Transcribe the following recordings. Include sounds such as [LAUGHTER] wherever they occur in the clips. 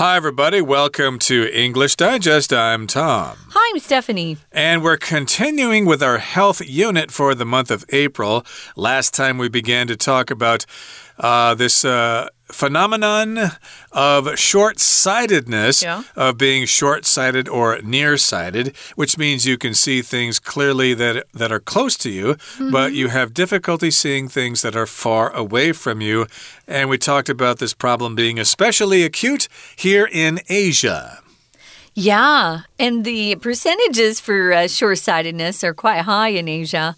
Hi, everybody. Welcome to English Digest. I'm Tom. Hi, I'm Stephanie. And we're continuing with our health unit for the month of April. Last time we began to talk about uh, this. Uh, phenomenon of short sightedness, Yeah. of being short sighted or nearsighted, which means you can see things clearly that, that are close to you, but you have difficulty seeing things that are far away from you. And we talked about this problem being especially acute here in Asia. Yeah, and the percentages for uh, short sightedness are quite high in Asia.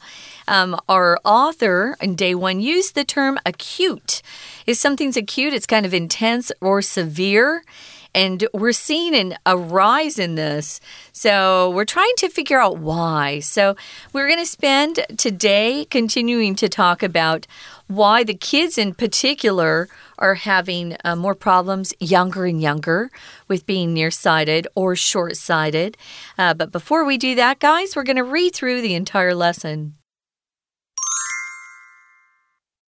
Um, our author in day one used the term acute. If something's acute, it's kind of intense or severe. And we're seeing an, a rise in this. So we're trying to figure out why. So we're going to spend today continuing to talk about why the kids in particular are having uh, more problems younger and younger with being nearsighted or short sighted. Uh, but before we do that, guys, we're going to read through the entire lesson.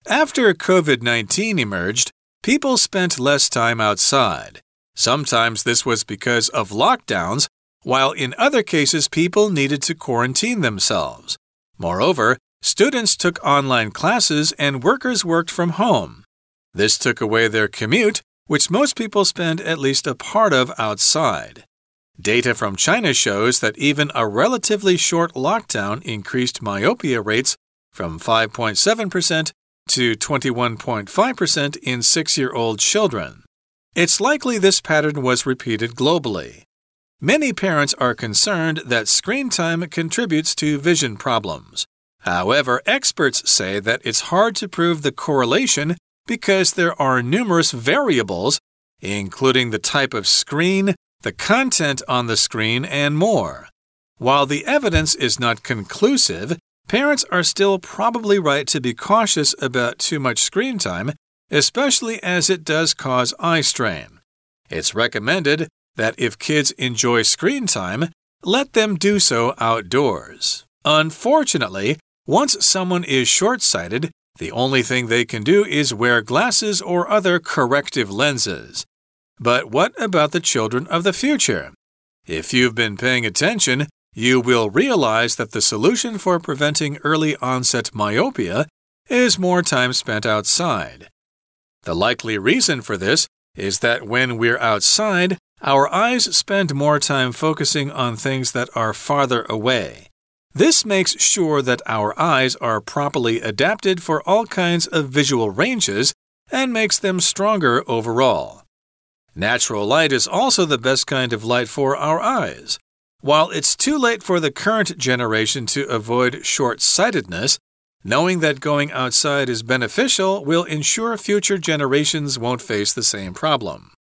After COVID 19 emerged, people spent less time outside. Sometimes this was because of lockdowns, while in other cases, people needed to quarantine themselves. Moreover, students took online classes and workers worked from home. This took away their commute, which most people spend at least a part of outside. Data from China shows that even a relatively short lockdown increased myopia rates from 5.7% to 21.5% in six year old children. It's likely this pattern was repeated globally. Many parents are concerned that screen time contributes to vision problems. However, experts say that it's hard to prove the correlation because there are numerous variables, including the type of screen, the content on the screen, and more. While the evidence is not conclusive, parents are still probably right to be cautious about too much screen time, especially as it does cause eye strain. It's recommended that if kids enjoy screen time, let them do so outdoors. Unfortunately, once someone is short sighted, the only thing they can do is wear glasses or other corrective lenses. But what about the children of the future? If you've been paying attention, you will realize that the solution for preventing early onset myopia is more time spent outside. The likely reason for this is that when we're outside, our eyes spend more time focusing on things that are farther away. This makes sure that our eyes are properly adapted for all kinds of visual ranges and makes them stronger overall. Natural light is also the best kind of light for our eyes. While it's too late for the current generation to avoid short sightedness, knowing that going outside is beneficial will ensure future generations won't face the same problem.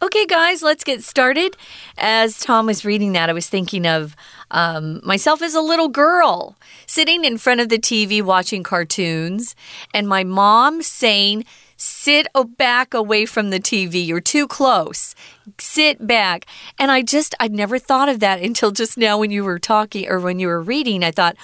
Okay, guys, let's get started. As Tom was reading that, I was thinking of um, myself as a little girl sitting in front of the TV watching cartoons, and my mom saying, Sit back away from the TV. You're too close. Sit back. And I just, I'd never thought of that until just now when you were talking or when you were reading. I thought,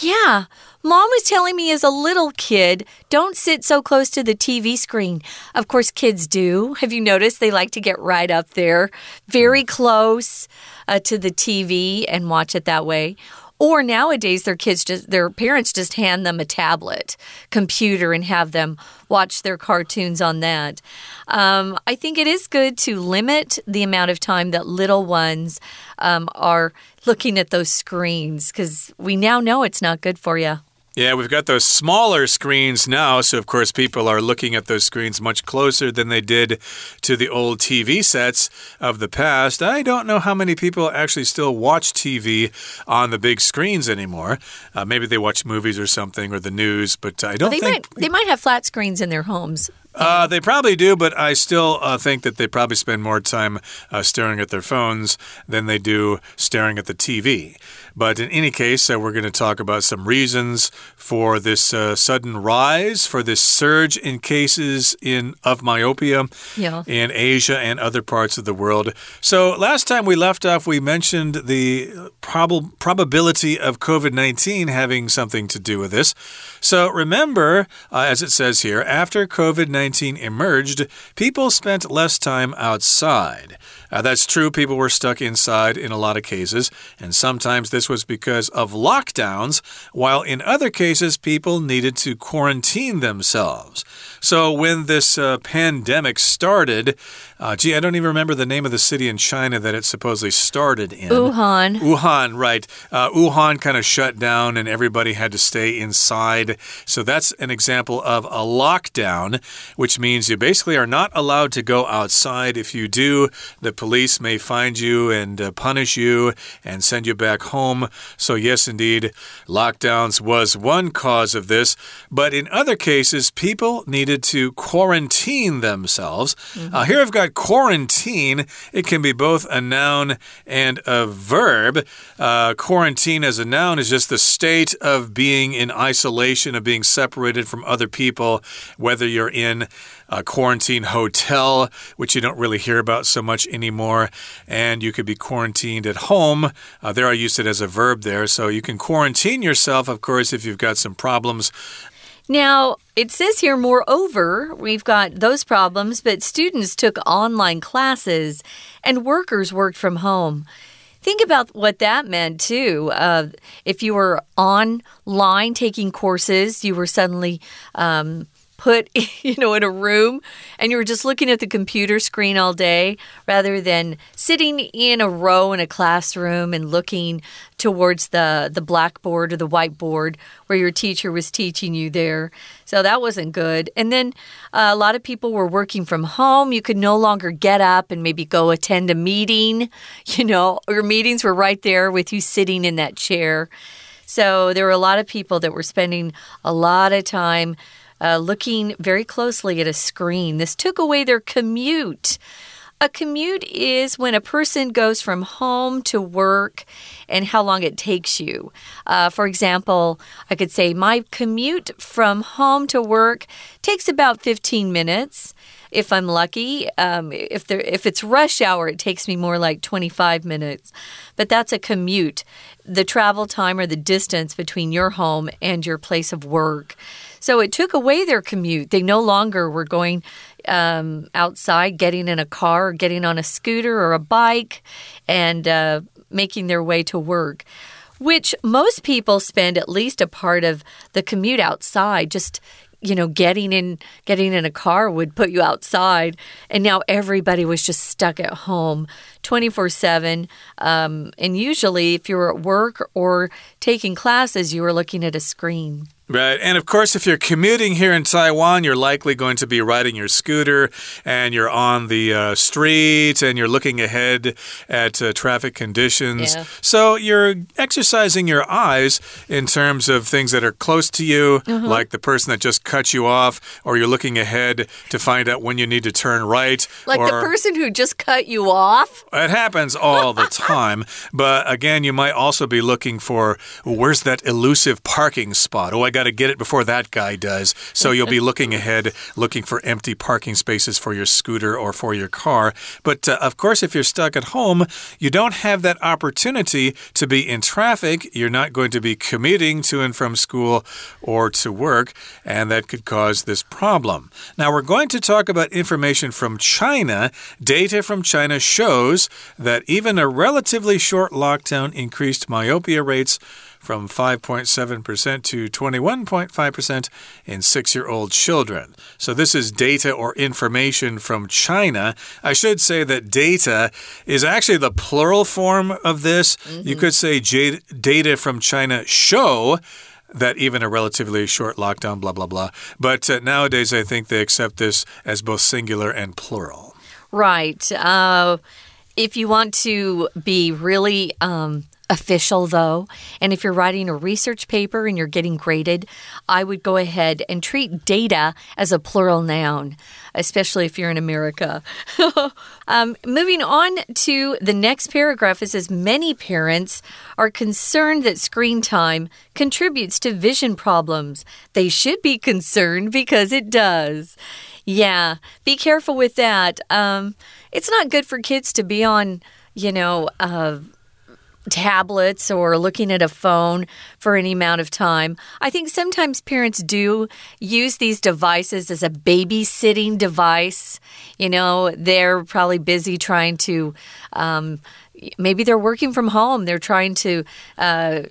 yeah, Mom was telling me as a little kid, don't sit so close to the TV screen. Of course, kids do. Have you noticed they like to get right up there, very close uh, to the TV and watch it that way? Or nowadays, their kids just, their parents just hand them a tablet, computer, and have them watch their cartoons on that. Um, I think it is good to limit the amount of time that little ones um, are looking at those screens because we now know it's not good for you. Yeah, we've got those smaller screens now, so of course people are looking at those screens much closer than they did to the old TV sets of the past. I don't know how many people actually still watch TV on the big screens anymore. Uh, maybe they watch movies or something or the news, but I don't They think. might they might have flat screens in their homes. Uh, they probably do, but I still uh, think that they probably spend more time uh, staring at their phones than they do staring at the TV. But in any case, uh, we're going to talk about some reasons for this uh, sudden rise, for this surge in cases in of myopia Yeah. in Asia and other parts of the world. So last time we left off, we mentioned the prob probability of COVID 19 having something to do with this. So remember, uh, as it says here, after COVID 19 emerged, people spent less time outside. Uh, that's true, people were stuck inside in a lot of cases, and sometimes this was because of lockdowns, while in other cases, people needed to quarantine themselves. So when this uh, pandemic started, uh, gee, I don't even remember the name of the city in China that it supposedly started in. Wuhan. Wuhan, right. Uh, Wuhan kind of shut down and everybody had to stay inside. So that's an example of a lockdown, which means you basically are not allowed to go outside. If you do, the police may find you and uh, punish you and send you back home. So, yes, indeed, lockdowns was one cause of this. But in other cases, people needed to quarantine themselves. Mm -hmm. uh, here I've got quarantine, it can be both a noun and a verb. Uh, quarantine as a noun is just the state of being in isolation, of being separated from other people, whether you're in a quarantine hotel, which you don't really hear about so much anymore, and you could be quarantined at home. Uh, there, I used it as a verb there. So you can quarantine yourself, of course, if you've got some problems. Now, it says here, moreover, we've got those problems, but students took online classes and workers worked from home. Think about what that meant, too. Uh, if you were online taking courses, you were suddenly um, put, [LAUGHS] you know, in a room and you were just looking at the computer screen all day rather than sitting in a row in a classroom and looking towards the, the blackboard or the whiteboard where your teacher was teaching you there. So that wasn't good. And then uh, a lot of people were working from home. You could no longer get up and maybe go attend a meeting. [LAUGHS] You know, your meetings were right there with you sitting in that chair. So there were a lot of people that were spending a lot of time uh, looking very closely at a screen. This took away their commute. A commute is when a person goes from home to work and how long it takes you. Uh, for example, I could say my commute from home to work takes about 15 minutes. If I'm lucky, um, if there if it's rush hour, it takes me more like 25 minutes. But that's a commute, the travel time or the distance between your home and your place of work. So it took away their commute. They no longer were going um, outside, getting in a car, or getting on a scooter or a bike, and uh, making their way to work. Which most people spend at least a part of the commute outside, just you know getting in getting in a car would put you outside and now everybody was just stuck at home 24 7 um, and usually if you're at work or taking classes you are looking at a screen Right. And of course, if you're commuting here in Taiwan, you're likely going to be riding your scooter and you're on the uh, street and you're looking ahead at uh, traffic conditions. Yeah. So you're exercising your eyes in terms of things that are close to you, uh -huh. like the person that just cut you off, or you're looking ahead to find out when you need to turn right. Like the person who just cut you off? It happens all the time. but again, you might also be looking for where's that elusive parking spot? Oh, I got to get it before that guy does. So you'll be looking ahead, looking for empty parking spaces for your scooter or for your car. But uh, of course, if you're stuck at home, you don't have that opportunity to be in traffic. You're not going to be commuting to and from school or to work, and that could cause this problem. Now, we're going to talk about information from China. Data from China shows that even a relatively short lockdown increased myopia rates from 5.7% to 21.5% in six year old children. So, this is data or information from China. I should say that data is actually the plural form of this. Mm -hmm. You could say data from China show that even a relatively short lockdown, blah, blah, blah. But uh, nowadays, I think they accept this as both singular and plural. Right. Uh, if you want to be really um, official, though. And if you're writing a research paper and you're getting graded, I would go ahead and treat data as a plural noun, especially if you're in America. [LAUGHS] um, moving on to the next paragraph, it says many parents are concerned that screen time contributes to vision problems. They should be concerned because it does. Yeah, be careful with that. Um, it's not good for kids to be on, you know, uh, tablets or looking at a phone for any amount of time. I think sometimes parents do use these devices as a babysitting device. You know, they're probably busy trying to, um, maybe they're working from home, they're trying to uh,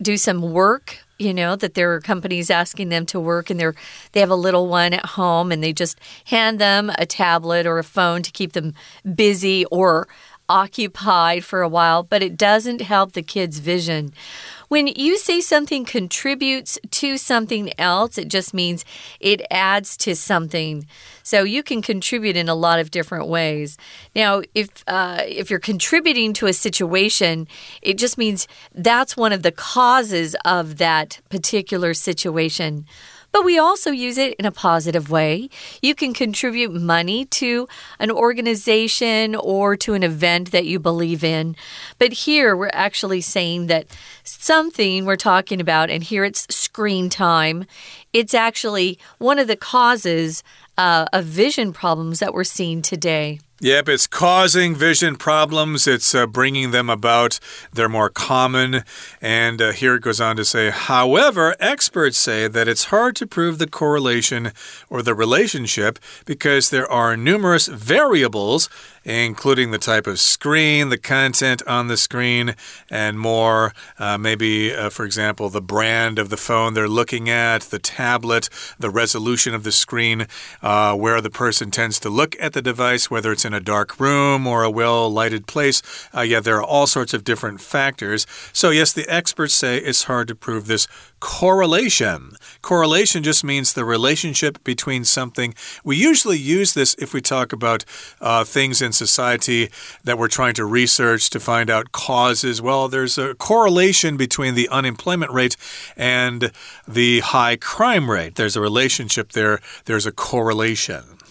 do some work you know that there are companies asking them to work and they're they have a little one at home and they just hand them a tablet or a phone to keep them busy or occupied for a while, but it doesn't help the kid's vision. When you say something contributes to something else, it just means it adds to something. So you can contribute in a lot of different ways. Now, if uh, if you're contributing to a situation, it just means that's one of the causes of that particular situation but we also use it in a positive way. You can contribute money to an organization or to an event that you believe in. But here we're actually saying that something we're talking about, and here it's screen time, it's actually one of the causes uh, of vision problems that we're seeing today. Yep, it's causing vision problems. It's uh, bringing them about. They're more common. And uh, here it goes on to say, however, experts say that it's hard to prove the correlation or the relationship because there are numerous variables including the type of screen, the content on the screen, and more. Uh, maybe, uh, for example, the brand of the phone they're looking at, the tablet, the resolution of the screen, uh, where the person tends to look at the device, whether it's in a dark room or a well lighted place. Uh, yeah, there are all sorts of different factors. So, yes, the experts say it's hard to prove this correlation. Correlation just means the relationship between something. We usually use this if we talk about uh, things in society that we're trying to research to find out causes. Well, there's a correlation between the unemployment rate and the high crime rate. There's a relationship there, there's a correlation.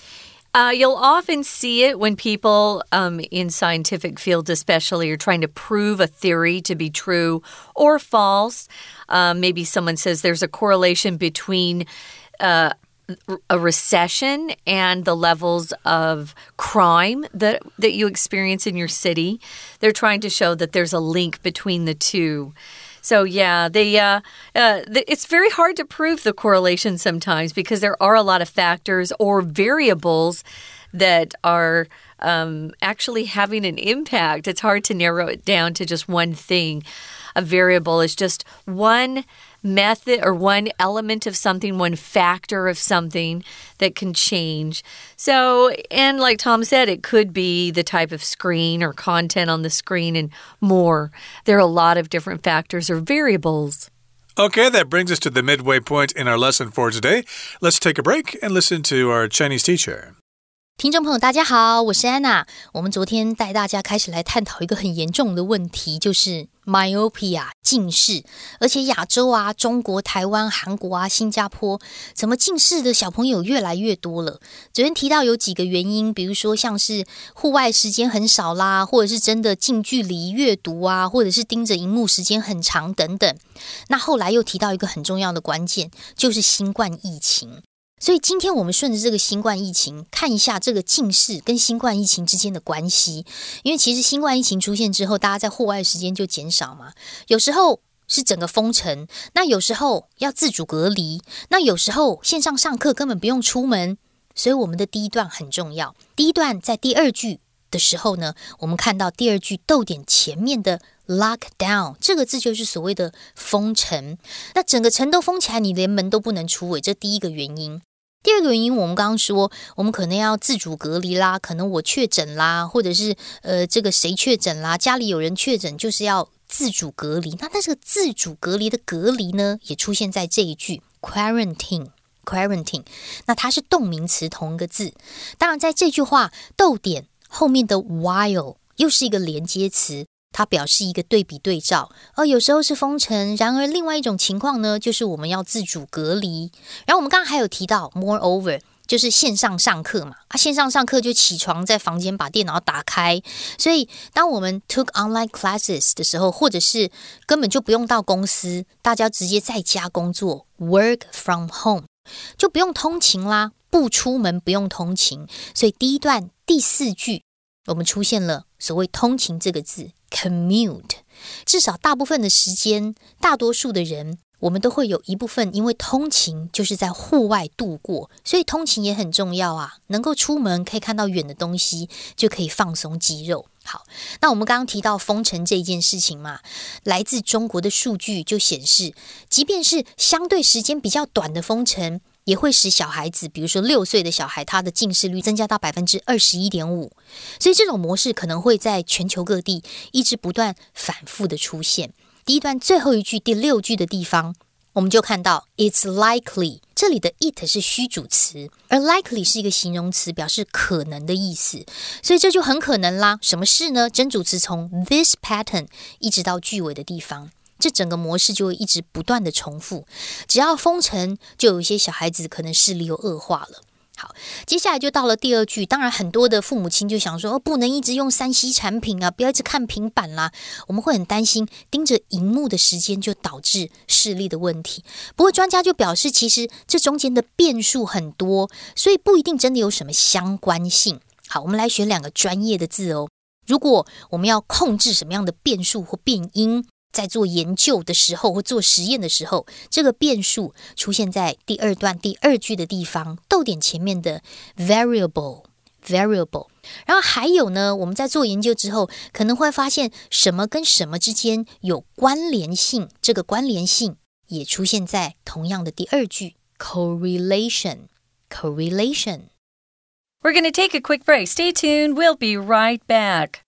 Uh, you'll often see it when people um, in scientific fields, especially, are trying to prove a theory to be true or false. Um, maybe someone says there's a correlation between. Uh, a recession and the levels of crime that that you experience in your city. They're trying to show that there's a link between the two. So yeah, they uh, uh, the, it's very hard to prove the correlation sometimes because there are a lot of factors or variables that are um, actually having an impact. It's hard to narrow it down to just one thing. A variable is just one method or one element of something, one factor of something that can change. So, and like Tom said, it could be the type of screen or content on the screen and more. There are a lot of different factors or variables. Okay, that brings us to the midway point in our lesson for today. Let's take a break and listen to our Chinese teacher. 听众朋友，大家好，我是安娜。我们昨天带大家开始来探讨一个很严重的问题，就是 myopia 近视。而且亚洲啊，中国、台湾、韩国啊、新加坡，怎么近视的小朋友越来越多了？昨天提到有几个原因，比如说像是户外时间很少啦，或者是真的近距离阅读啊，或者是盯着荧幕时间很长等等。那后来又提到一个很重要的关键，就是新冠疫情。所以今天我们顺着这个新冠疫情，看一下这个近视跟新冠疫情之间的关系。因为其实新冠疫情出现之后，大家在户外时间就减少嘛。有时候是整个封城，那有时候要自主隔离，那有时候线上上课根本不用出门。所以我们的第一段很重要。第一段在第二句的时候呢，我们看到第二句逗点前面的 lock down 这个字就是所谓的封城。那整个城都封起来，你连门都不能出，为，这第一个原因。第二个原因，我们刚刚说，我们可能要自主隔离啦，可能我确诊啦，或者是呃，这个谁确诊啦，家里有人确诊，就是要自主隔离。那这个自主隔离的隔离呢，也出现在这一句 quarantine，quarantine。那它是动名词，同一个字。当然，在这句话逗点后面的 while 又是一个连接词。它表示一个对比对照，而有时候是封城，然而另外一种情况呢，就是我们要自主隔离。然后我们刚刚还有提到，moreover 就是线上上课嘛，啊，线上上课就起床在房间把电脑打开，所以当我们 took online classes 的时候，或者是根本就不用到公司，大家直接在家工作，work from home 就不用通勤啦，不出门不用通勤，所以第一段第四句我们出现了所谓通勤这个字。commute。至少大部分的时间，大多数的人。我们都会有一部分因为通勤就是在户外度过，所以通勤也很重要啊。能够出门可以看到远的东西，就可以放松肌肉。好，那我们刚刚提到封城这件事情嘛，来自中国的数据就显示，即便是相对时间比较短的封城，也会使小孩子，比如说六岁的小孩，他的近视率增加到百分之二十一点五。所以这种模式可能会在全球各地一直不断反复的出现。第一段最后一句第六句的地方，我们就看到 "It's likely" 这里的 "it" 是虚主词，而 "likely" 是一个形容词，表示可能的意思。所以这就很可能啦。什么事呢？真主词从 "this pattern" 一直到句尾的地方，这整个模式就会一直不断的重复。只要封城，就有一些小孩子可能视力又恶化了。好，接下来就到了第二句。当然，很多的父母亲就想说，哦，不能一直用三 C 产品啊，不要一直看平板啦。我们会很担心盯着荧幕的时间就导致视力的问题。不过，专家就表示，其实这中间的变数很多，所以不一定真的有什么相关性。好，我们来选两个专业的字哦。如果我们要控制什么样的变数或变因？在做研究的时候或做实验的时候，这个变数出现在第二段第二句的地方，逗点前面的 variable variable。然后还有呢，我们在做研究之后，可能会发现什么跟什么之间有关联性，这个关联性也出现在同样的第二句 correlation correlation。We're going to take a quick break. Stay tuned. We'll be right back.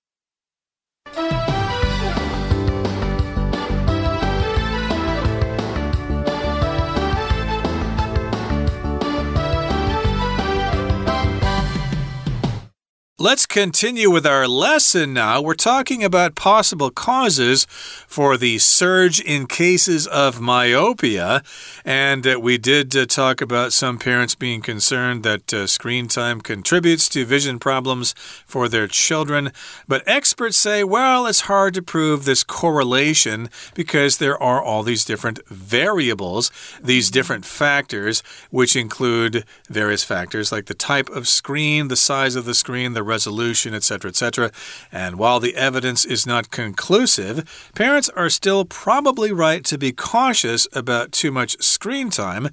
Let's continue with our lesson now. We're talking about possible causes for the surge in cases of myopia. And uh, we did uh, talk about some parents being concerned that uh, screen time contributes to vision problems for their children. But experts say, well, it's hard to prove this correlation because there are all these different variables, these different factors, which include various factors like the type of screen, the size of the screen, the resolution, etc., etc. And while the evidence is not conclusive, parents are still probably right to be cautious about too much screen time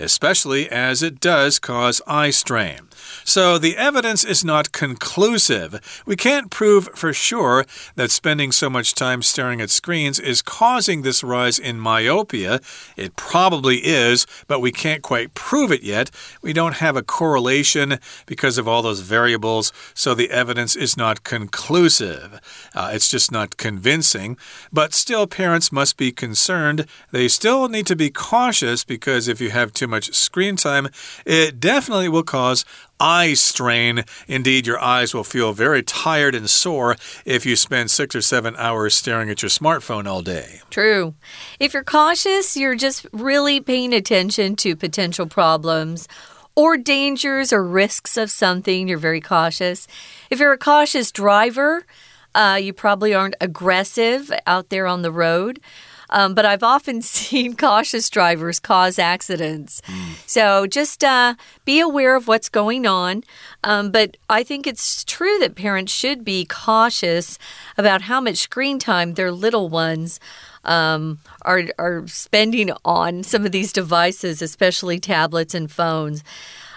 especially as it does cause eye strain. So the evidence is not conclusive. We can't prove for sure that spending so much time staring at screens is causing this rise in myopia. It probably is, but we can't quite prove it yet. We don't have a correlation because of all those variables, so the evidence is not conclusive. Uh, it's just not convincing. But still, parents must be concerned. They still need to be cautious because if you have too much screen time, it definitely will cause eye strain. Indeed, your eyes will feel very tired and sore if you spend six or seven hours staring at your smartphone all day. True. If you're cautious, you're just really paying attention to potential problems or dangers or risks of something. You're very cautious. If you're a cautious driver, uh, you probably aren't aggressive out there on the road. Um, but I've often [LAUGHS] seen cautious drivers cause accidents. Mm. So just uh, be aware of what's going on. Um, but I think it's true that parents should be cautious about how much screen time their little ones. Um, are are spending on some of these devices, especially tablets and phones.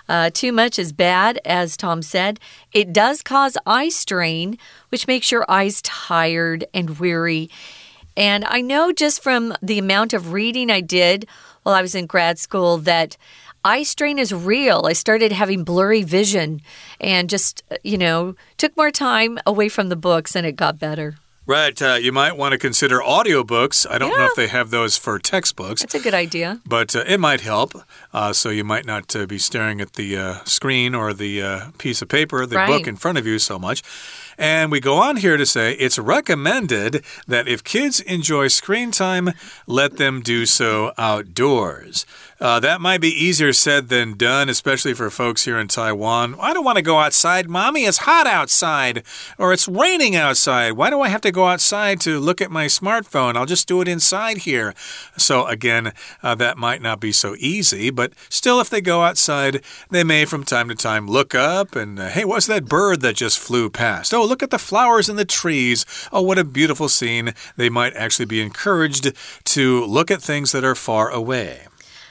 Uh, too much is bad, as Tom said. It does cause eye strain, which makes your eyes tired and weary. And I know just from the amount of reading I did while I was in grad school that eye strain is real. I started having blurry vision and just, you know, took more time away from the books and it got better. Right. Uh, you might want to consider audiobooks. I don't yeah. know if they have those for textbooks. That's a good idea. But uh, it might help. Uh, so you might not uh, be staring at the uh, screen or the uh, piece of paper, the right. book in front of you so much. And we go on here to say it's recommended that if kids enjoy screen time, let them do so outdoors. Uh, that might be easier said than done, especially for folks here in Taiwan. I don't want to go outside, Mommy. It's hot outside, or it's raining outside. Why do I have to go outside to look at my smartphone? I'll just do it inside here. So, again, uh, that might not be so easy, but still, if they go outside, they may from time to time look up and, uh, hey, what's that bird that just flew past? Oh, look at the flowers and the trees. Oh, what a beautiful scene. They might actually be encouraged to look at things that are far away.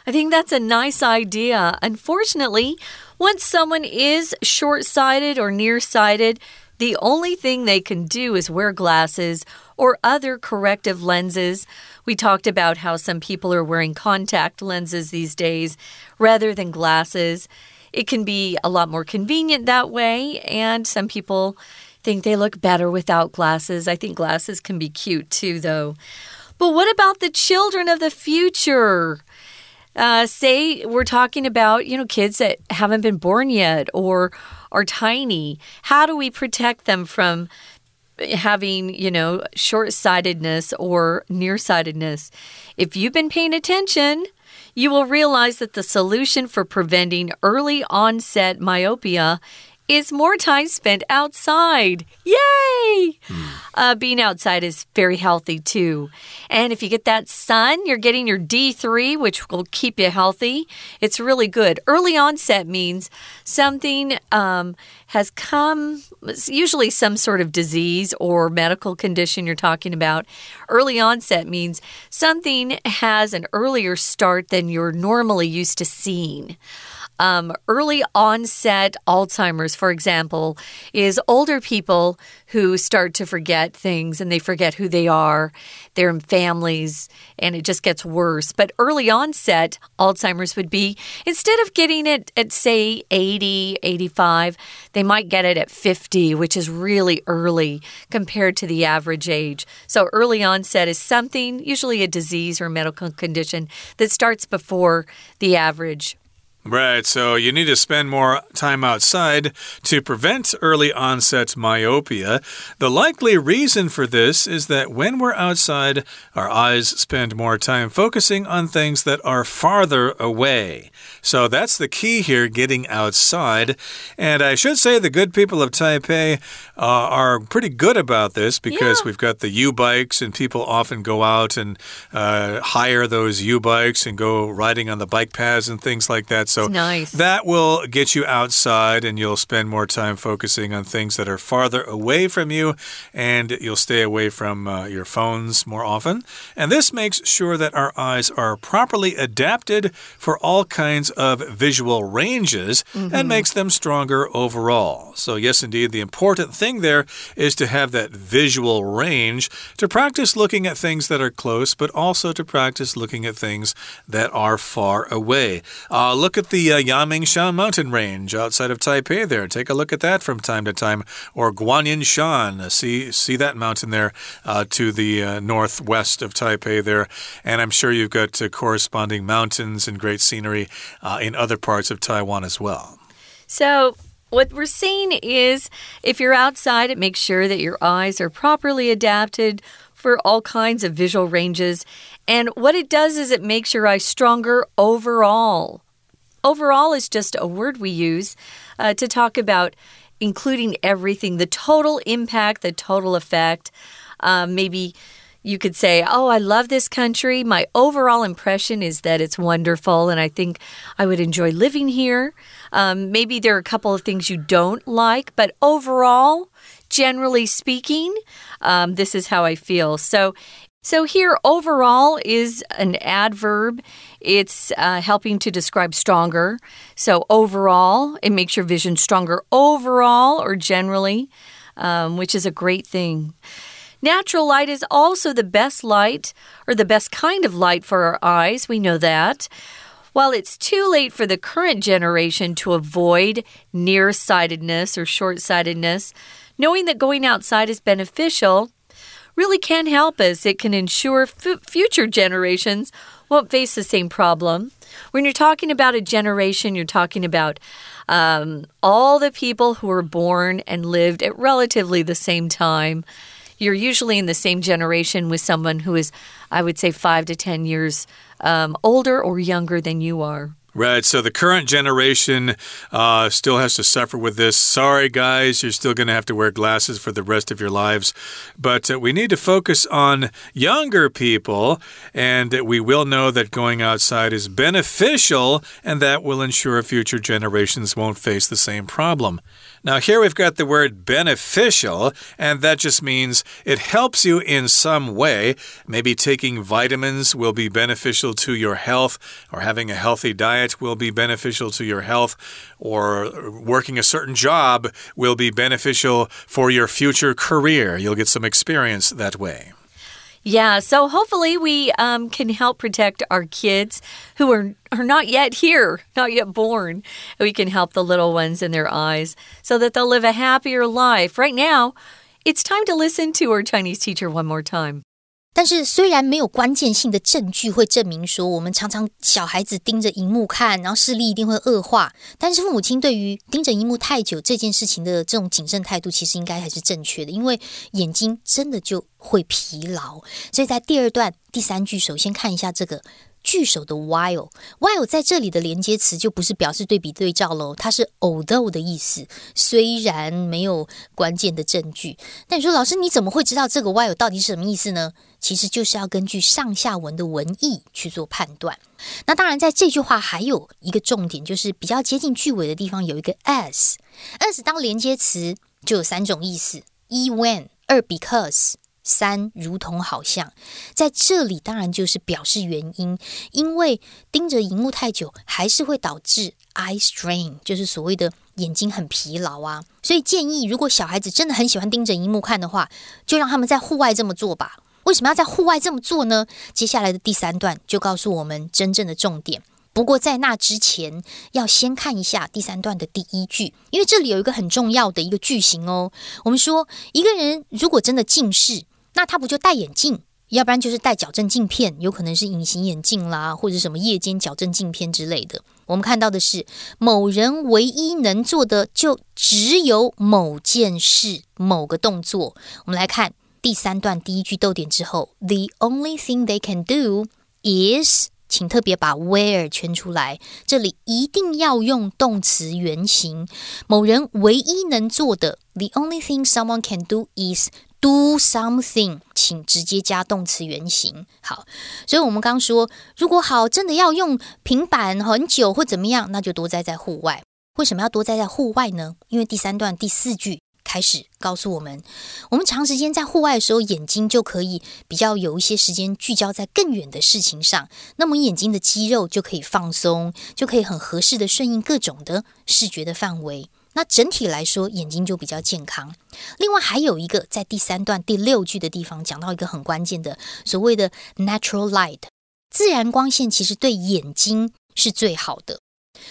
I think that's a nice idea. Unfortunately, once someone is short sighted or nearsighted, the only thing they can do is wear glasses or other corrective lenses. We talked about how some people are wearing contact lenses these days rather than glasses. It can be a lot more convenient that way, and some people think they look better without glasses. I think glasses can be cute too, though. But what about the children of the future? Uh, say we're talking about, you know, kids that haven't been born yet or are tiny. How do we protect them from having, you know, short sightedness or nearsightedness? If you've been paying attention, you will realize that the solution for preventing early onset myopia is more time spent outside. Yay! Hmm. Uh, being outside is very healthy too. And if you get that sun, you're getting your D3, which will keep you healthy. It's really good. Early onset means something um, has come, usually some sort of disease or medical condition you're talking about. Early onset means something has an earlier start than you're normally used to seeing. Um, early onset Alzheimer's, for example, is older people who start to forget things and they forget who they are. They're in families and it just gets worse. But early onset Alzheimer's would be instead of getting it at, say, 80, 85, they might get it at 50, which is really early compared to the average age. So early onset is something, usually a disease or medical condition, that starts before the average Right, so you need to spend more time outside to prevent early onset myopia. The likely reason for this is that when we're outside, our eyes spend more time focusing on things that are farther away. So that's the key here, getting outside. And I should say the good people of Taipei uh, are pretty good about this because yeah. we've got the YouBikes, and people often go out and uh, hire those YouBikes and go riding on the bike paths and things like that. So nice. that will get you outside and you'll spend more time focusing on things that are farther away from you and you'll stay away from uh, your phones more often. And this makes sure that our eyes are properly adapted for all kinds of visual ranges mm -hmm. and makes them stronger overall. So, yes, indeed, the important thing there is to have that visual range to practice looking at things that are close, but also to practice looking at things that are far away. Uh, look at the uh, Yangmingshan mountain range outside of Taipei there. Take a look at that from time to time. Or Guanyin uh, See, see that mountain there uh, to the uh, northwest of Taipei there. And I'm sure you've got uh, corresponding mountains and great scenery uh, in other parts of Taiwan as well. So, what we're seeing is if you're outside, it makes sure that your eyes are properly adapted for all kinds of visual ranges. And what it does is it makes your eyes stronger overall. Overall is just a word we use uh, to talk about including everything the total impact, the total effect. Um, maybe you could say, Oh, I love this country. My overall impression is that it's wonderful, and I think I would enjoy living here. Um, maybe there are a couple of things you don't like, but overall, generally speaking, um, this is how I feel. So so here, overall is an adverb. It's uh, helping to describe stronger. So overall, it makes your vision stronger overall or generally, um, which is a great thing. Natural light is also the best light or the best kind of light for our eyes. We know that. While it's too late for the current generation to avoid nearsightedness or short sightedness, knowing that going outside is beneficial really can help us. It can ensure future generations won't face the same problem. When you're talking about a generation, you're talking about um, all the people who were born and lived at relatively the same time. You're usually in the same generation with someone who is, I would say, five to 10 years um, older or younger than you are. Right. So the current generation uh, still has to suffer with this. Sorry, guys, you're still going to have to wear glasses for the rest of your lives. But uh, we need to focus on younger people, and we will know that going outside is beneficial, and that will ensure future generations won't face the same problem. Now, here we've got the word beneficial, and that just means it helps you in some way. Maybe taking vitamins will be beneficial to your health, or having a healthy diet will be beneficial to your health, or working a certain job will be beneficial for your future career. You'll get some experience that way. Yeah, so hopefully we um, can help protect our kids who are, are not yet here, not yet born. We can help the little ones in their eyes so that they'll live a happier life. Right now, it's time to listen to our Chinese teacher one more time. 但是虽然没有关键性的证据会证明说我们常常小孩子盯着荧幕看，然后视力一定会恶化，但是父母亲对于盯着荧幕太久这件事情的这种谨慎态度，其实应该还是正确的，因为眼睛真的就会疲劳。所以在第二段第三句，首先看一下这个。句首的 while，while 在这里的连接词就不是表示对比对照喽，它是 although 的意思。虽然没有关键的证据，但你说老师你怎么会知道这个 while 到底是什么意思呢？其实就是要根据上下文的文意去做判断。那当然，在这句话还有一个重点，就是比较接近句尾的地方有一个 as，as 当连接词就有三种意思：一 when，二 because。三如同好像在这里，当然就是表示原因，因为盯着荧幕太久，还是会导致 eye strain，就是所谓的眼睛很疲劳啊。所以建议，如果小孩子真的很喜欢盯着荧幕看的话，就让他们在户外这么做吧。为什么要在户外这么做呢？接下来的第三段就告诉我们真正的重点。不过在那之前，要先看一下第三段的第一句，因为这里有一个很重要的一个句型哦。我们说，一个人如果真的近视，那他不就戴眼镜，要不然就是戴矫正镜片，有可能是隐形眼镜啦，或者什么夜间矫正镜片之类的。我们看到的是，某人唯一能做的就只有某件事、某个动作。我们来看第三段第一句逗点之后，The only thing they can do is，请特别把 where 圈出来，这里一定要用动词原形。某人唯一能做的，The only thing someone can do is。Do something，请直接加动词原形。好，所以我们刚说，如果好真的要用平板很久或怎么样，那就多待在户外。为什么要多待在户外呢？因为第三段第四句开始告诉我们，我们长时间在户外的时候，眼睛就可以比较有一些时间聚焦在更远的事情上，那么眼睛的肌肉就可以放松，就可以很合适的顺应各种的视觉的范围。那整体来说，眼睛就比较健康。另外还有一个，在第三段第六句的地方讲到一个很关键的，所谓的 natural light，自然光线其实对眼睛是最好的。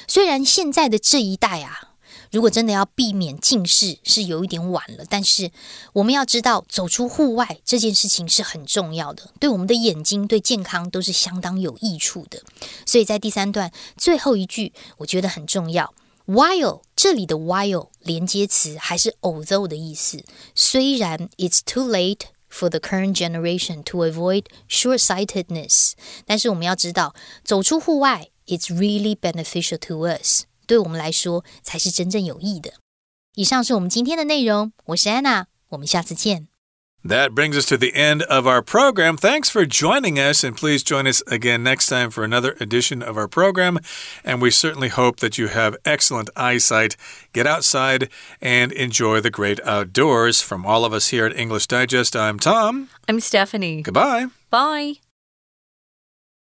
虽然现在的这一代啊，如果真的要避免近视是有一点晚了，但是我们要知道，走出户外这件事情是很重要的，对我们的眼睛、对健康都是相当有益处的。所以在第三段最后一句，我觉得很重要。While 这里的 while 连接词还是 although 的意思。虽然 it's too late for the current generation to avoid short-sightedness，但是我们要知道，走出户外，it's really beneficial to us，对我们来说才是真正有益的。以上是我们今天的内容，我是 Anna，，我们下次见。That brings us to the end of our program. Thanks for joining us, and please join us again next time for another edition of our program. And we certainly hope that you have excellent eyesight. Get outside and enjoy the great outdoors. From all of us here at English Digest, I'm Tom. I'm Stephanie. Goodbye. Bye.